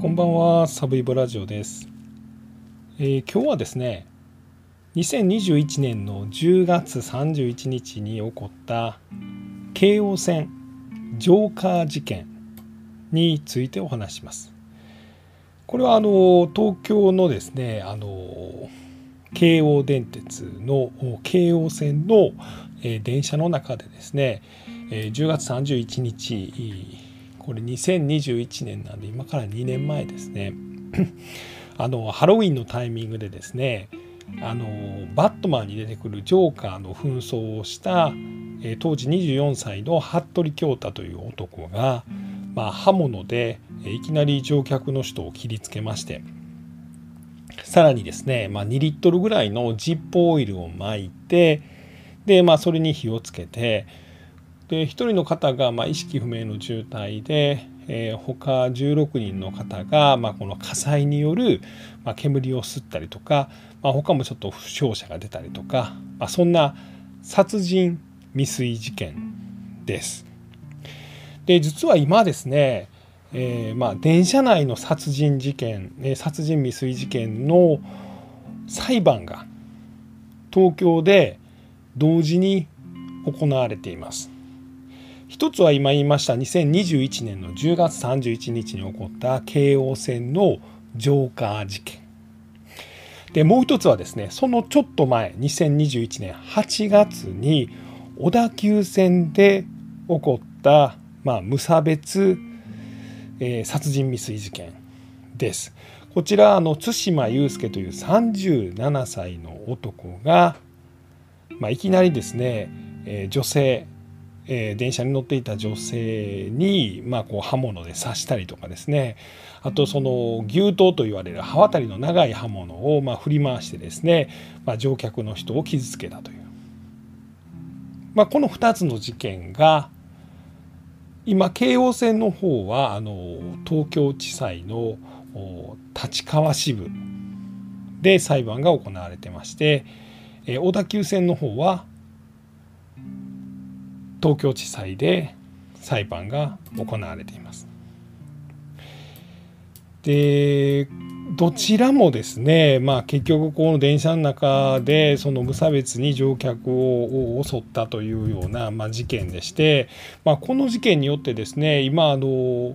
こんばんは、サブイボラジオです、えー、今日はですね、2021年の10月31日に起こった京王線ジョーカー事件についてお話します。これはあの東京のですね、あの京王電鉄の京王線の電車の中でですね、10月31日これ2021年なんで今から2年前ですね。あのハロウィンのタイミングでですねあのバットマンに出てくるジョーカーの紛争をした、え当時24歳の服部恭太という男が、まあ、刃物でいきなり乗客の人を切りつけましてさらにですね、まあ、2リットルぐらいのジッポーオイルを巻いてで、まあ、それに火をつけてで1人の方がま意識不明の重体で、えー、他16人の方が、ま、この火災による、ま煙を吸ったりとか、まあ、他もちょっと負傷者が出たりとか、まあ、そんな殺人未遂事件です。で実は今ですね、えー、ま、電車内の殺人事件、え殺人未遂事件の裁判が東京で同時に行われています。一つは今言いました2021年の10月31日に起こった京王線のジョーカー事件でもう一つはですねそのちょっと前2021年8月に小田急線で起こった、まあ、無差別、えー、殺人未遂事件です。こちらあの対馬悠介という37歳の男が、まあ、いきなりですね、えー、女性えー、電車に乗っていた女性に、まあ、こう刃物で刺したりとかですね。あとその牛刀と言われる刃渡りの長い刃物をまあ振り回してですね、まあ、乗客の人を傷つけたという、まあ、この2つの事件が今京王線の方はあの東京地裁の立川支部で裁判が行われてまして小田急線の方は東京地裁で裁判が行われています。でどちらもですね、まあ、結局この電車の中でその無差別に乗客を襲ったというような、まあ、事件でして、まあ、この事件によってですね今あの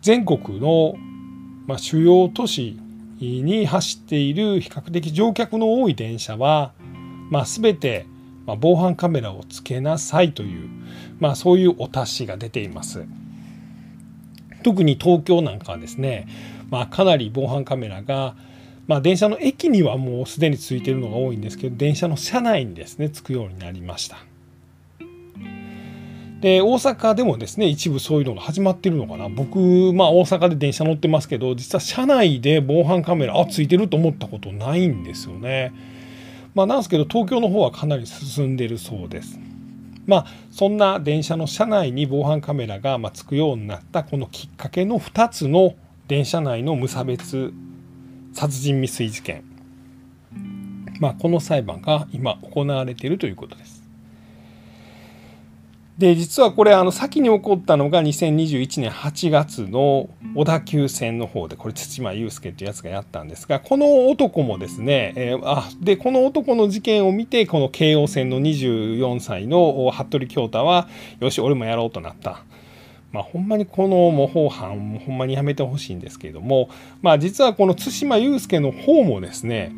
全国の、まあ、主要都市に走っている比較的乗客の多い電車は、まあ、全てまあ、防犯カメラをつけなさいという、まあ、そういうお達しが出ています。特に東京なんかはですね、まあ、かなり防犯カメラが、まあ、電車の駅にはもうすでについているのが多いんですけど電車の車内にですねつくようになりました。で大阪でもですね一部そういうのが始まってるのかな僕まあ大阪で電車乗ってますけど実は車内で防犯カメラあついてると思ったことないんですよね。まあ、なんですけど東京の方はかなり進んでるそうです。まあ、そんな電車の車内に防犯カメラがまつくようになったこのきっかけの2つの電車内の無差別殺人未遂事件、まあ、この裁判が今行われているということです。で実はこれあの先に起こったのが2021年8月の小田急線の方でこれ対馬悠介っていうやつがやったんですがこの男もですね、えー、あでこの男の事件を見てこの京王線の24歳の服部恭太はよし俺もやろうとなった。まあ、ほんまにこの模倣犯ほんまにやめてほしいんですけれども、まあ、実はこの対馬悠介の方もですね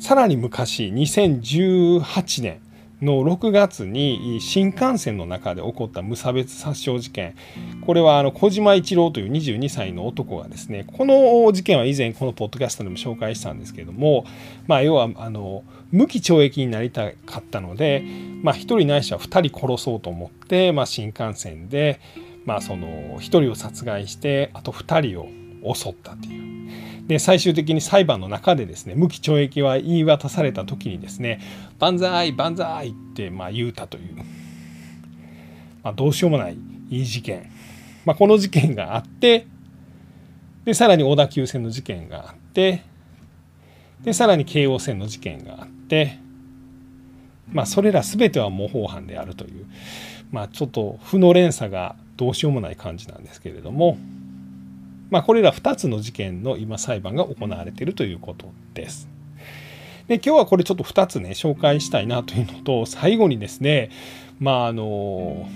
さらに昔2018年の6月に新幹線の中で起こった無差別殺傷事件。これはあの小島一郎という22歳の男がですねこの事件は以前このポッドキャストでも紹介したんですけれども、まあ、要はあの無期懲役になりたかったので、まあ、1人ないしは2人殺そうと思って、まあ、新幹線で、まあ、その1人を殺害してあと2人を襲ったという。で最終的に裁判の中でですね無期懲役は言い渡された時にですね「万歳万歳」ってまあ言うたという、まあ、どうしようもないいい事件、まあ、この事件があってでさらに小田急線の事件があってでさらに京王線の事件があってまあそれら全ては模倣犯であるという。まあちょっと負の連鎖がどうしようもない感じなんですけれども。まあ、これら2つの事件の今裁判が行われているということです。で今日はこれちょっと2つね紹介したいなというのと最後にですねまああの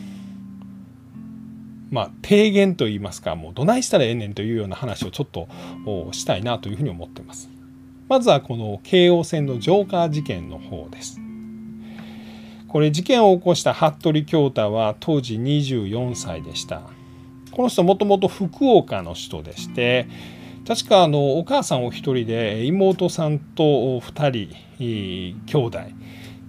まあ、提言といいますかもうどないしたらええねんというような話をちょっとしたいなというふうに思ってます。まずはこの京王線のジョーカー事件の方です。これ事件を起こした服部京太は当時24歳でした。この人もともと福岡の人でして確かあのお母さんお一人で妹さんと2人兄弟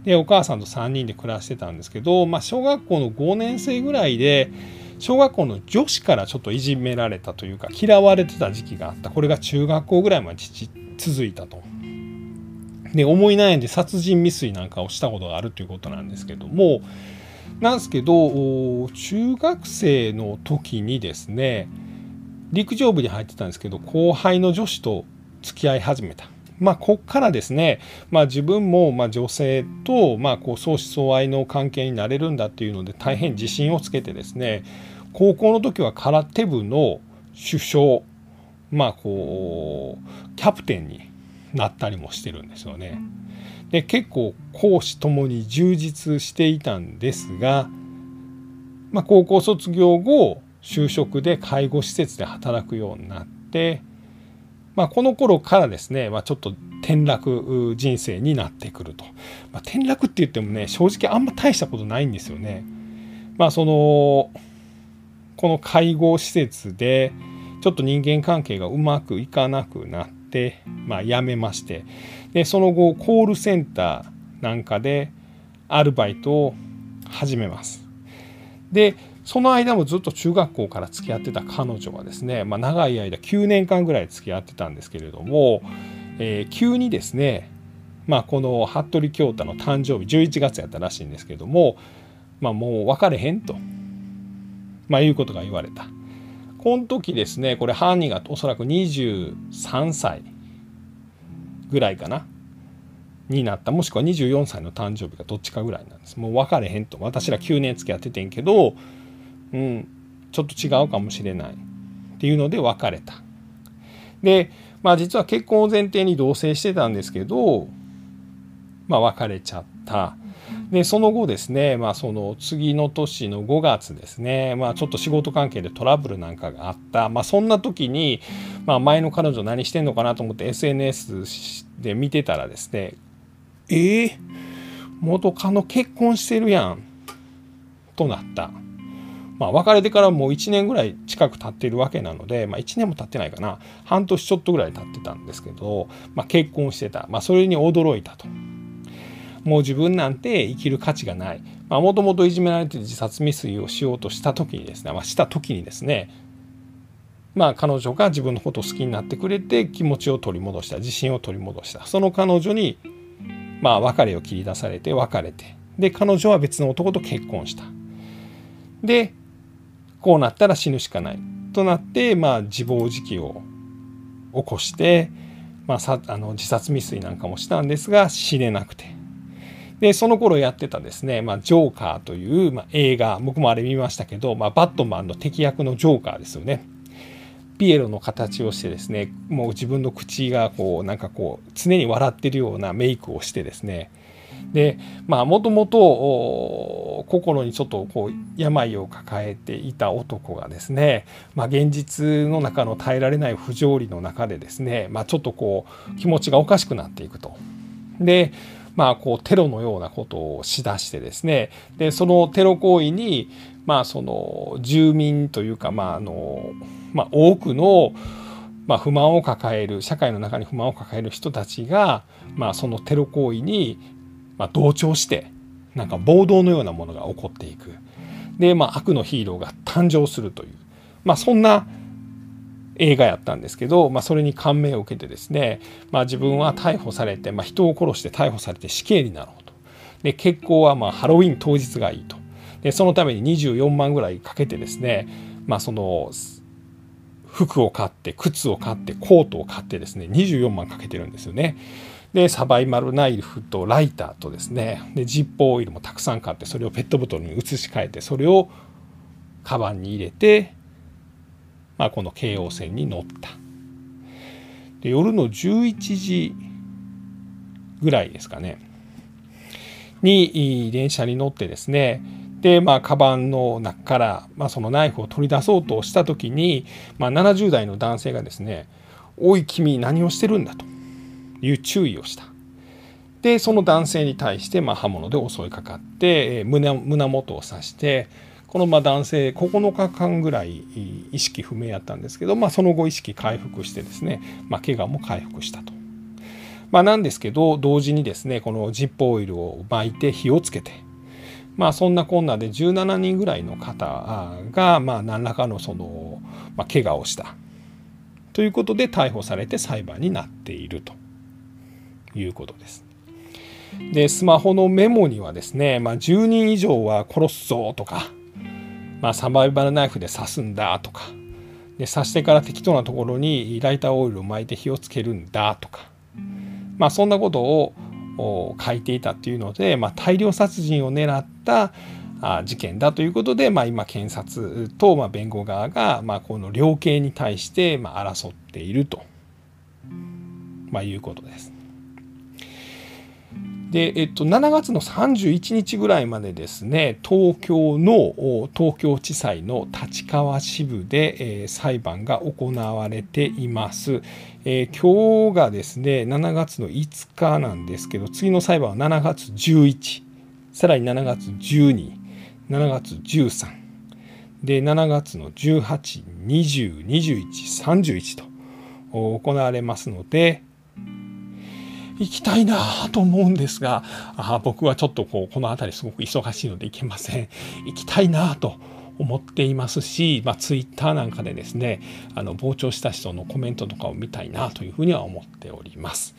でお母さんと3人で暮らしてたんですけど、まあ、小学校の5年生ぐらいで小学校の女子からちょっといじめられたというか嫌われてた時期があったこれが中学校ぐらいまで続いたと。で思い悩んで殺人未遂なんかをしたことがあるということなんですけどもなんですけど中学生の時にですね陸上部に入ってたんですけど後輩の女子と付き合い始めた。まあ、こっからですね、まあ、自分もま女性とまあこう相思相愛の関係になれるんだっていうので大変自信をつけてですね高校の時は空手部の首相まあこうキャプテンになったりもしてるんですよね。で結構講師ともに充実していたんですが、まあ、高校卒業後就職で介護施設で働くようになって、まあ、この頃からですね、まあ、ちょっと転落人生になってくると、まあ、転落って言ってもね正直あんま大したことないんですよね。まあそのこの介護施設でちょっと人間関係がうまくいかなくなって、まあ、辞めましてでその後コールセンターなんかでアルバイトを始めます。でその間もずっと中学校から付き合ってた彼女はですね、まあ、長い間9年間ぐらい付き合ってたんですけれども、えー、急にですね、まあ、この服部京太の誕生日11月やったらしいんですけども、まあ、もう別れへんと、まあ、いうことが言われた。この時ですねこれ犯人がおそらく23歳ぐらいかな。になった。もしくは24歳の誕生日がどっちかぐらいなんです。もう別れへんと。私ら9年付き合っててんけどうん、ちょっと違うかもしれない。っていうので別れた。で、まあ実は結婚を前提に同棲してたんですけど、まあ別れちゃった。で、その後ですね、まあその次の年の5月ですね、まあちょっと仕事関係でトラブルなんかがあった。まあそんな時に、まあ前の彼女何してんのかなと思って SNS で見てたらですね、えー、元カノ結婚してるやんとなった。まあ、別れてからもう1年ぐらい近く経っているわけなので、まあ、1年も経ってないかな半年ちょっとぐらい経ってたんですけど、まあ、結婚してた、まあ、それに驚いたと。もう自分なんて生きる価値がない。もともといじめられて自殺未遂をしようとした時にですね、まあ、した時にですね、まあ彼女が自分のことを好きになってくれて気持ちを取り戻した、自信を取り戻した。その彼女に、まあ別れを切り出されて別れて、で、彼女は別の男と結婚した。で、こうなったら死ぬしかないとなって、まあ、自暴自棄を起こして、まあ、さあの自殺未遂なんかもしたんですが死ねなくてでその頃やってたですね「まあ、ジョーカー」という、まあ、映画僕もあれ見ましたけど、まあ、バットマンの敵役のジョーカーですよね。ピエロの形をしてですねもう自分の口がこうなんかこう常に笑ってるようなメイクをしてですねでまあもともと心にちょっとこう病を抱えていた男がですね、まあ、現実の中の耐えられない不条理の中でですね、まあ、ちょっとこう気持ちがおかしくなっていくと。でまあこうテロのようなことをしだしてですね。でそのテロ行為にまあその住民というかまああの、まあ、多くのまあ、不満を抱える社会の中に不満を抱える人たちが、まあ、そのテロ行為にまあ、同調してなんか暴動のようなものが起こっていく。で、まあ、悪のヒーローが誕生するという、まあ、そんな映画やったんですけど、まあ、それに感銘を受けてですね、まあ、自分は逮捕されて、まあ、人を殺して逮捕されて死刑になろうとで結婚はまあハロウィン当日がいいとでそのために24万ぐらいかけてですね、まあ、その服を買って靴を買ってコートを買ってですね24万かけてるんですよね。でサバイマルナイフとライターとですねでジッポーオイルもたくさん買ってそれをペットボトルに移し替えてそれをカバンに入れて、まあ、この京王線に乗った。で夜の11時ぐらいですかね。に電車に乗ってですね。でまあカバンの中から、まあ、そのナイフを取り出そうとした時に、まあ、70代の男性がですね「おい君何をしてるんだ」と。いう注意をした。でその男性に対してまあ刃物で襲いかかって胸胸元を刺してこのま男性9日間ぐらい意識不明やったんですけど、まあ、その後意識回復してですね、まあ、怪我も回復したと。まあ、なんですけど同時にですねこのジップオイルを巻いて火をつけてまあそんなこんなで17人ぐらいの方がまあ何らかのその、まあ、怪我をしたということで逮捕されて裁判になっているということです。でスマホのメモにはですね、まあ、10人以上は殺すぞとか、まあ、サバイバルナイフで刺すんだとか。で刺してから適当なところにライターオイルを巻いて火をつけるんだとか、まあ、そんなことを書いていたっていうので、まあ、大量殺人を狙った事件だということで、まあ、今検察とま弁護側がまこの量刑に対してま争っていると、まいうことです。で、えっと、7月の31日ぐらいまでですね東京の東京地裁の立川支部で、えー、裁判が行われています、えー、今日がですね7月の5日なんですけど次の裁判は7月11さらに7月127月13で7月の18202131と行われますので、行きたいなと思うんですがあ僕はちょっとこうこの辺りすごく忙しいので行けません行きたいなと思っていますし、まあ、ツイッターなんかでですねあの傍聴した人のコメントとかを見たいなというふうには思っております。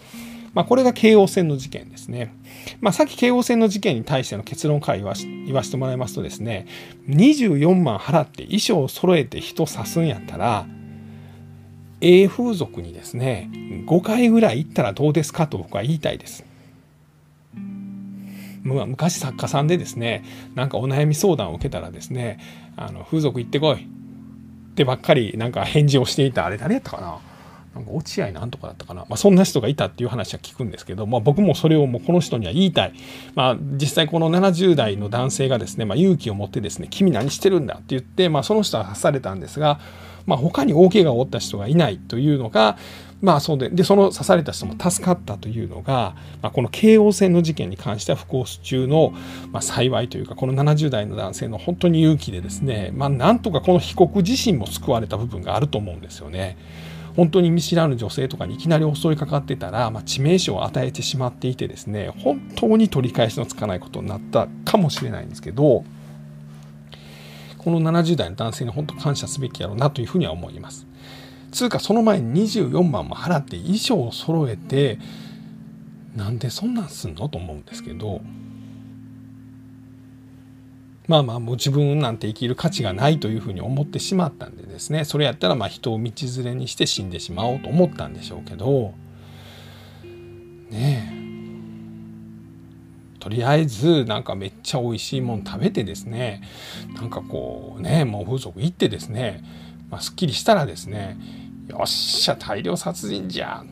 まあ、これが京王線の事件ですね。まあ、さっき京王線の事件に対しての結論から言わ言わせてもらいますとですね24万払って衣装を揃えて人刺すんやったら A 風俗にですね5回ぐらい行ったらどうですかと僕は言いたいです。昔作家さんでですねなんかお悩み相談を受けたらですねあの風俗行ってこい。ってばっかりなんか返事をしていたあれ誰やったかな。なんか落合なんとかだったかな、まあ、そんな人がいたっていう話は聞くんですけど、まあ、僕もそれをもうこの人には言いたい、まあ、実際この70代の男性がですね、まあ、勇気を持ってですね「君何してるんだ」って言って、まあ、その人は刺されたんですがまあ、他に大怪我を負った人がいないというのが、まあ、そうででその刺された人も助かったというのが、まあ、この京王線の事件に関しては不幸中の、まあ、幸いというかこの70代の男性の本当に勇気でですね、まあ、なんとかこの被告自身も救われた部分があると思うんですよね。本当に見知らぬ女性とかにいきなり襲いかかってたら、まあ、致命傷を与えてしまっていてですね本当に取り返しのつかないことになったかもしれないんですけどこの70代の男性に本当感謝すべきやろうなというふうには思います。つうかその前に24万も払って衣装を揃えてなんでそんなんすんのと思うんですけどまあまあもう自分なんて生きる価値がないというふうに思ってしまったんでですねそれやったらまあ人を道連れにして死んでしまおうと思ったんでしょうけどねえとりあえずなんかめっちゃ美味しいもん食べてですね。なんかこうねもう風俗行ってですね、まあ、すっきりしたらですねよっしゃ大量殺人じゃん。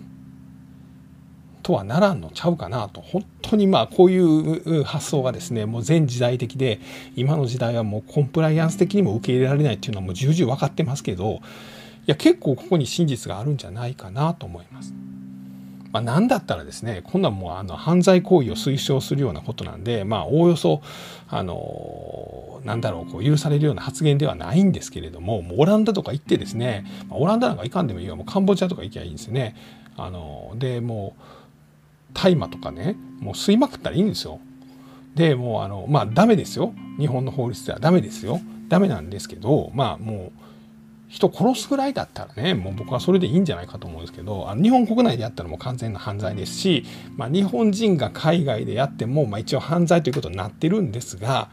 とはならんのちゃうかなと。本当にまあこういう発想がですねもう全時代的で今の時代はもうコンプライアンス的にも受け入れられないっていうのはもう重々分かってますけどいや結構ここに真実があるんじゃないかなと思います。まあ、何だったらですねこんなんもうあの犯罪行為を推奨するようなことなんでまあおおよそあのなんだろうこう許されるような発言ではないんですけれどももうオランダとか行ってですね、まあ、オランダなんか行かんでもいいよもうカンボジアとか行きゃいいんですよね。あのでもう大麻とかねもう吸いまくったらいいんですよ。でもうあのまあダメですよ日本の法律ではダメですよダメなんですけどまあもう人殺すぐらいだったらねもう僕はそれでいいんじゃないかと思うんですけどあの日本国内でやったらもう完全な犯罪ですし、まあ、日本人が海外でやっても、まあ、一応犯罪ということになってるんですが、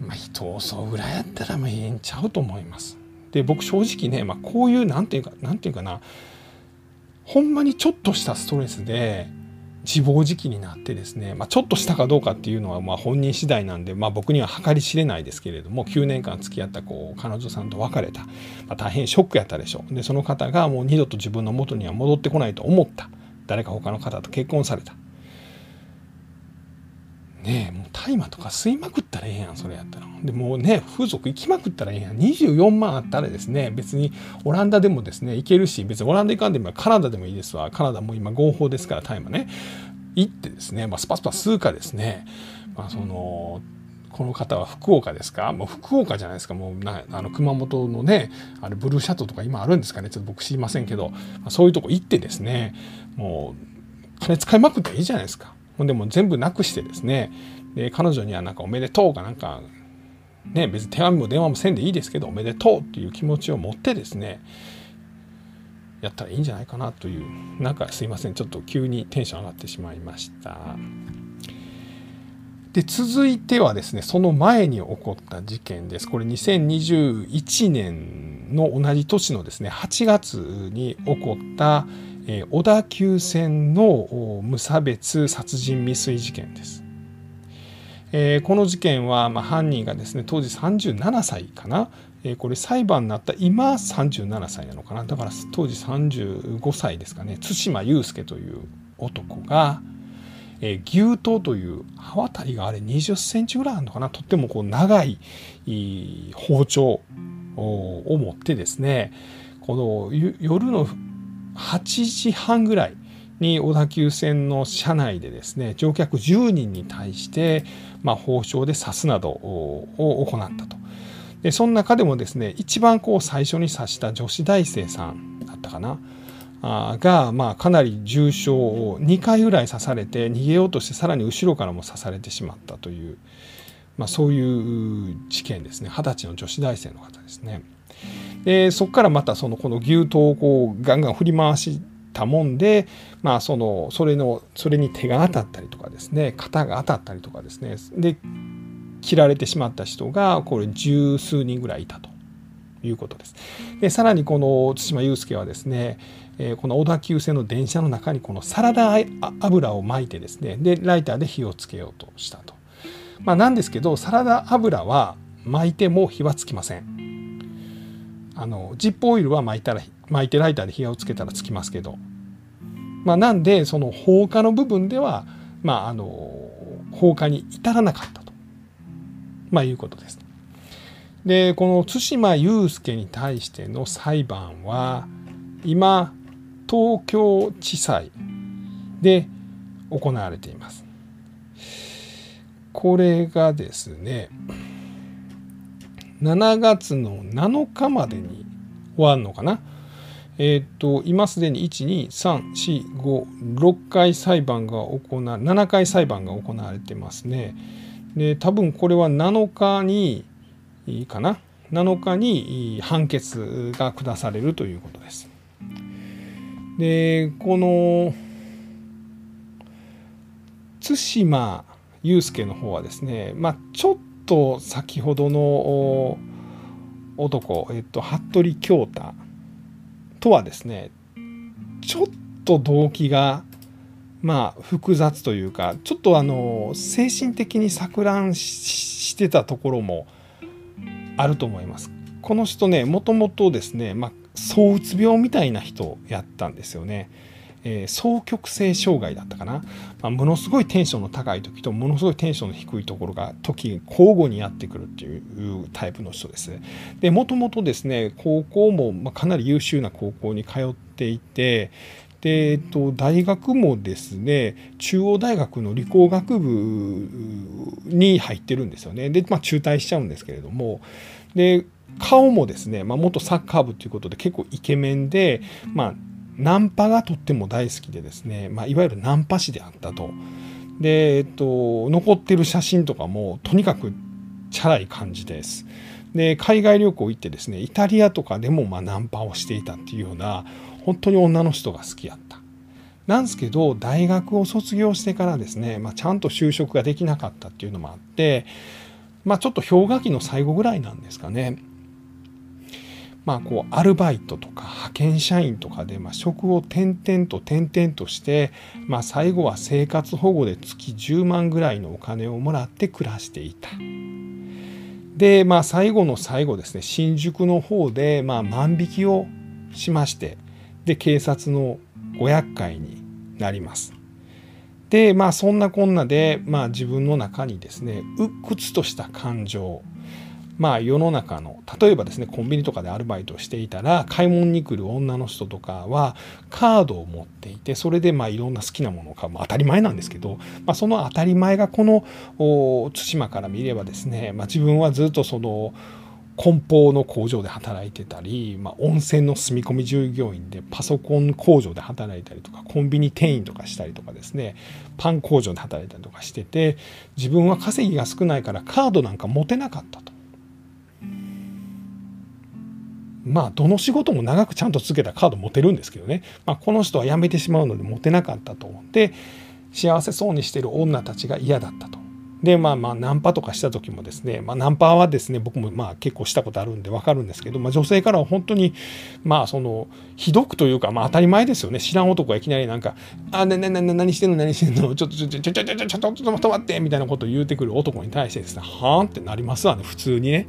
まあ、人を襲うぐらいやったらまあいいんちゃうと思います。で僕正直ね、まあ、こういうなんていうかなんていうかなほんまにちょっとしたストレスで自暴自棄になってですね、まあ、ちょっとしたかどうかっていうのはま本人次第なんで、まあ、僕には計り知れないですけれども9年間付き合ったこう彼女さんと別れた、まあ、大変ショックやったでしょう。でその方がもう二度と自分の元には戻ってこないと思った。誰か他の方と結婚された。ねもう大麻とか吸いまくったらええやんそれやったら。でもうね風俗行きまくったらええやん。24万あったらですね別にオランダでもですね行けるし別にオランダ行かんでもカナダでもいいですわ。カナダも今合法ですから大麻ね。行ってですね、まあ、スパスパ吸うかですね、まあ、そのこの方は福岡ですか？もう福岡じゃないですか。もうなあの熊本のねあれブルーシャトーとか今あるんですかね？ちょっと僕知りませんけど、まあ、そういうとこ行ってですねもう金使いまくったらいいじゃないですか。でも全部なくしてですね。で彼女にはなんかおめでとうかなんかね別に手紙も電話もせんでいいですけどおめでとうっていう気持ちを持ってですねやったらいいんじゃないかなというなんかすいませんちょっと急にテンション上がってしまいました。で続いてはですねその前に起こった事件です。これ2021年の同じ年のですね8月に起こったえ小田急線の無差別殺人未遂事件です。え、この事件は、まあ、犯人がですね当時37歳かな、え、これ裁判になった今37歳なのかな。だから当時35歳ですかね。対馬悠介という男が、え、牛刀という刃渡りがあれ20センチぐらいあるのかな。とってもこう長い包丁を持ってですねこの夜の8時半ぐらいに小田急線の車内でですね乗客10人に対して、まあ、包丁で刺すなどを行ったと。でその中でもですね一番こう最初に刺した女子大生さんだったかなが、まあ、かなり重傷を2回ぐらい刺されて逃げようとしてさらに後ろからも刺されてしまったという、まあ、そういう事件ですね二十歳の女子大生の方ですね。でそこからまたそのこの牛刀をこうガンガン振り回したもんで、まあ、そのそれのそれに手が当たったりとかですね肩が当たったりとかですねで切られてしまった人がこれ十数人ぐらいいたということです。でさらにこの対馬悠介はですねえこの小田急線の電車の中にこのサラダ油を巻いてですねでライターで火をつけようとしたと。まあ、なんですけどサラダ油は巻いても火はつきません。あのジップオイルは巻いたら巻いてライターで火をつけたらつきますけど、まあ、なんでその放火の部分では、まあ、あの放火に至らなかったと、まあ、いうことです。でこの対馬悠介に対しての裁判は今東京地裁で行われています。これがですね7月の7日までに終わるのかな？えっ、と今すでに12345回裁判が行わ7回裁判が行われてますね。で多分これは7日にいいかな？7日に判決が下されるということです。でこの対馬祐介の方はですね、まあ、ちょっと先ほどの男、えっと、服部京太とはですねちょっと動機がまあ複雑というかちょっとあの精神的に錯乱してたところもあると思います。この人ねもともとですね、まあ、躁うつ病みたいな人やったんですよね。えー、双極性障害だったかな、まあ、ものすごいテンションの高い時とものすごいテンションの低いところが時交互にやってくるっていうタイプの人です。でもともとですね高校も、まかなり優秀な高校に通っていてで、えっと、大学もですね中央大学の理工学部に入ってるんですよね。で、まあ、中退しちゃうんですけれども。で顔もですね、まあ、元サッカー部ということで結構イケメンで、まあ、ナンパがとっても大好きでですね、まあ、いわゆるナンパ師であったと。で、えっと、残ってる写真とかもとにかくチャラい感じです。で海外旅行行ってですねイタリアとかでもまナンパをしていたっていうような本当に女の人が好きやった。なんですけど大学を卒業してからですね、まあ、ちゃんと就職ができなかったっていうのもあって、まあ、ちょっと氷河期の最後ぐらいなんですかねまあ、こうアルバイトとか派遣社員とかで、まあ、職を転々と転々として、まあ、最後は生活保護で月10万ぐらいのお金をもらって暮らしていた。で、まあ、最後の最後ですね新宿の方で、まあ、万引きをしましてで警察のご厄介になります。でまあそんなこんなで、まあ、自分の中にですね鬱屈とした感情まあ世の中の例えばですねコンビニとかでアルバイトをしていたら買い物に来る女の人とかはカードを持っていてそれでまあいろんな好きなものを買う、まあ、当たり前なんですけど、まあ、その当たり前がこの対馬から見ればですね、まあ、自分はずっとその梱包の工場で働いてたり、まあ、温泉の住み込み従業員でパソコン工場で働いたりとかコンビニ店員とかしたりとかですねパン工場で働いたりとかしてて自分は稼ぎが少ないからカードなんか持てなかったと。まあどの仕事も長くちゃんと続けたカード持てるんですけどね、まあ、この人は辞めてしまうので持てなかったと思って幸せそうにしてる女たちが嫌だったと。でまあまあナンパとかした時もですね、まあ、ナンパはですね僕もまあ結構したことあるんで分かるんですけど、まあ、女性からは本当にまあそのひどくというか、まあ、当たり前ですよね知らん男がいきなりなんか「あななな何してんの何してんのちょっとちょちょちょちょちょちょちょちょちょ止まって」みたいなことを言うてくる男に対してですね「はあ?」ってなりますわね普通にね。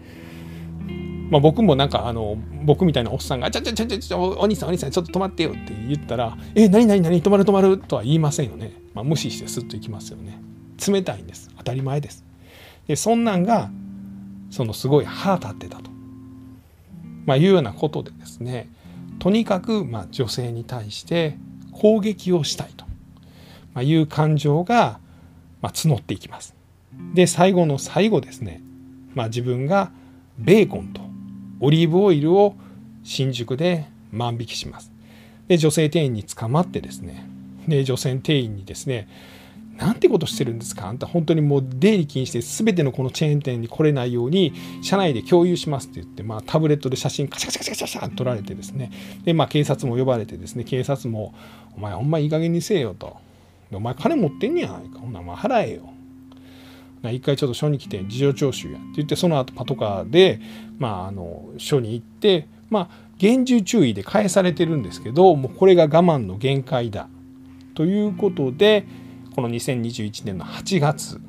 まあ、僕もなんかあの僕みたいなおっさんが「ちょちょちょちょちょお兄さんお兄さんちょっと止まってよ」って言ったら「え何何何止まる止まる」とは言いませんよね、まあ、無視してスッといきますよね。冷たいんです。当たり前です。でそんなんがそのすごい腹立ってたと、まあ、いうようなことでですねとにかくまあ女性に対して攻撃をしたいと。いう感情がまあ募っていきます。で最後の最後ですね、まあ、自分がベーコンとオリーブオイルを新宿で万引きします。で女性店員に捕まってですねで女性店員にですねなんてことしてるんですか？あんた本当にもう出入り禁止で全てのこのチェーン店に来れないように社内で共有しますって言って、まあ、タブレットで写真カシャカシャカシャカシャ撮られてですねで、まあ、警察も呼ばれてですね警察も「お前ほんまいい加減にせえよ」と「お前金持ってんねやないかほんならまあ払えよ」一回ちょっと署に来て事情聴取やって言ってその後パトカーで、まあ、あの署に行ってまあ厳重注意で返されてるんですけどもうこれが我慢の限界だということでこの2021年の8月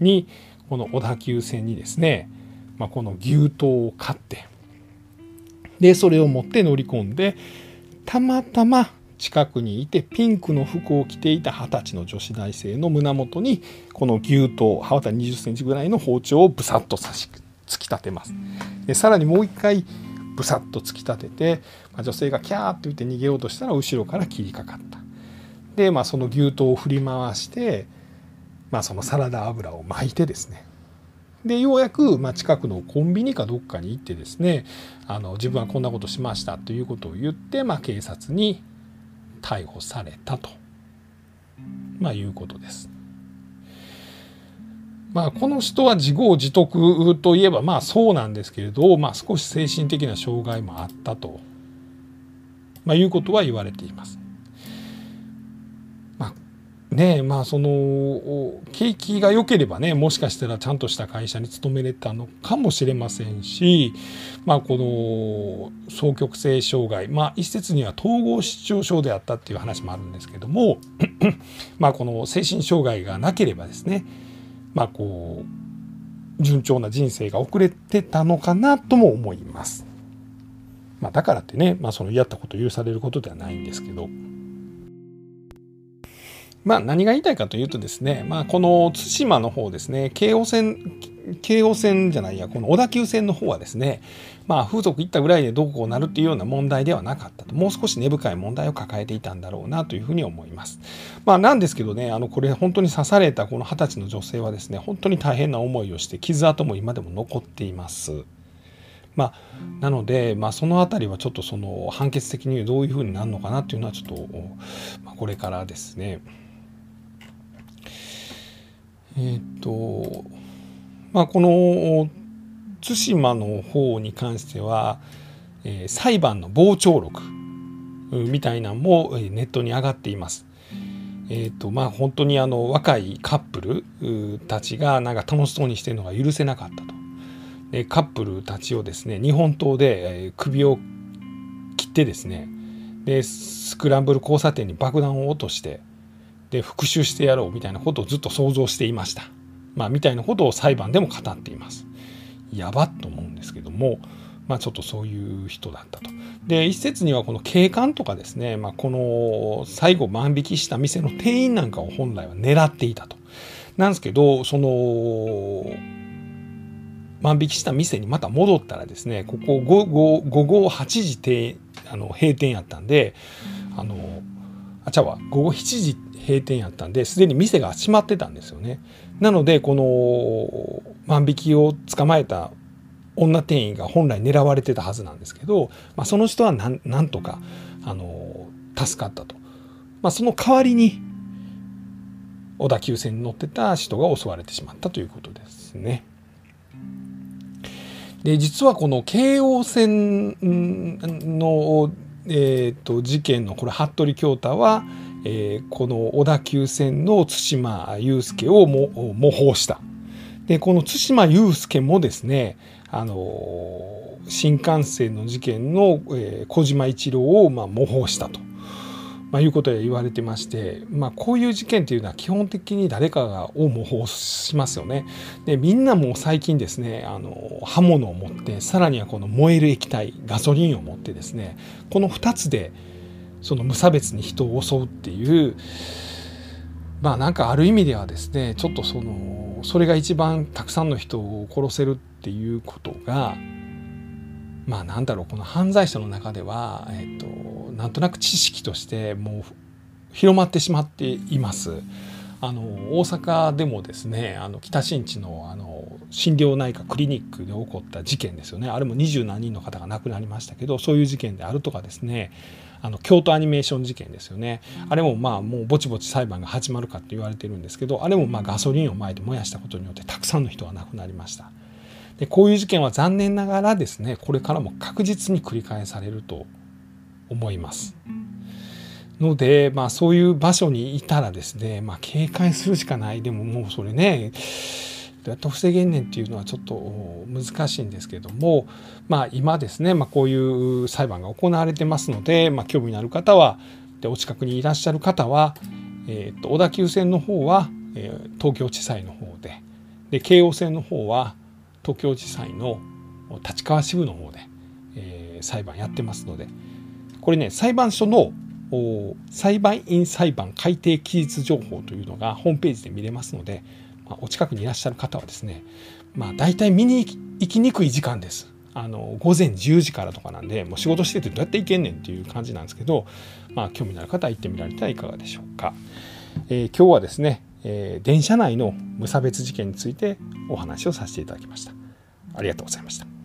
にこの小田急線にですね、まあ、この牛刀を買ってでそれを持って乗り込んでたまたま近くにいてピンクの服を着ていた二十歳の女子大生の胸元にこの牛刀刃渡り20センチぐらいの包丁をブサッと刺し突き立てます。でさらにもう一回ブサッと突き立てて、まあ、女性がキャーって言って逃げようとしたら後ろから切りかかった。で、まあ、その牛刀を振り回して、まあ、そのサラダ油を巻いてですね。でようやく、まあ、近くのコンビニかどっかに行ってですねあの自分はこんなことしましたということを言って、まあ、警察に逮捕されたと、まあ、いうことです。まあ、この人は自業自得といえばまあそうなんですけれど、まあ、少し精神的な障害もあったと、まあ、いうことは言われています。ねまあその景気が良ければねもしかしたらちゃんとした会社に勤めれたのかもしれませんしまあこの双極性障害まあ一説には統合失調症であったっていう話もあるんですけども まあこの精神障害がなければですねまあこう順調な人生が遅れてたのかなとも思います。まあ、だからってね、まあ、そのやったこと許されることではないんですけど。まあ、何が言いたいかというとですね、まあ、この対馬の方ですね、京王線、京王線じゃないや、この小田急線の方はですね、まあ、風俗行ったぐらいでどうこうなるっていうような問題ではなかったと、もう少し根深い問題を抱えていたんだろうなというふうに思います。まあ、なんですけどね、あの、これ本当に刺されたこの二十歳の女性はですね、本当に大変な思いをして、傷跡も今でも残っています。まあ、なので、まあ、その辺りはちょっとその判決的にどういうふうになるのかなっていうのはちょっと、まあ、これからですねえっ、ー、とまあこの対馬の方に関しては、えー、裁判の傍聴録みたいなのもネットに上がっています。えーとまあ、本当にあの若いカップルたちがなんか楽しそうにしてるのが許せなかったと。でカップルたちをですね日本刀で首を切ってですねでスクランブル交差点に爆弾を落としてで復讐してやろうみたいなことをずっと想像していました。まあ、みたいなことを裁判でも語っています。やばっと思うんですけども、まあ、ちょっとそういう人だったと。で一説にはこの警官とかですね、まあ、この最後万引きした店の店員なんかを本来は狙っていたと。なんですけどその万引きした店にまた戻ったらですねここ午後午後8時停あの閉店やったんであのあちゃわ午後7時閉店やったんですでに店が閉まってたんですよね。なのでこの万引きを捕まえた女店員が本来狙われてたはずなんですけど、まあ、その人はなんとかあの助かったと。まあ、その代わりに小田急線に乗ってた人が襲われてしまったということですね。で実はこの京王線の、えーと、事件のこれ服部京太は、えー、この小田急線の対馬悠介を模倣した。でこの対馬悠介もですねあの新幹線の事件の、えー、小島一郎を、まあ、模倣したと。まあ、いうことで言われてまして、まあ、こういう事件っていうのは基本的に誰かがを模倣しますよね。でみんなも最近ですねあの刃物を持ってさらにはこの燃える液体ガソリンを持ってですねこの2つでその無差別に人を襲うっていうまあなんかある意味ではですねちょっとそのそれが一番たくさんの人を殺せるっていうことがまあなんだろうこの犯罪者の中では、えっと、なんとなく知識としてもう広まってしまっています。あの大阪でもですねあの北新地のあの心療内科クリニックで起こった事件ですよねあれも二十何人の方が亡くなりましたけどそういう事件であるとかですねあの京都アニメーション事件ですよねあれもまあもうぼちぼち裁判が始まるかって言われてるんですけどあれもまあガソリンをまいて燃やしたことによってたくさんの人が亡くなりました。でこういう事件は残念ながらですねこれからも確実に繰り返されると思います。ので、まあ、そういう場所にいたらですね、まあ、警戒するしかないでももうそれねどうやって防げんねんっていうのはちょっと難しいんですけども、まあ、今ですね、まあ、こういう裁判が行われてますので、まあ、興味のある方はでお近くにいらっしゃる方は、えー、と小田急線の方は、えー、東京地裁の方でで京王線の方は東京地裁の立川支部の方で、えー、裁判やってますのでこれね裁判所の裁判員裁判改定期日情報というのがホームページで見れますので、まあ、お近くにいらっしゃる方はですね、まあ、大体見に行きにくい時間です。あの午前10時からとかなんでもう仕事しててどうやって行けんねんっていう感じなんですけど、まあ、興味のある方は行ってみられてはいかがでしょうか。えー、今日はですねえー、電車内の無差別事件についてお話をさせていただきました。ありがとうございました。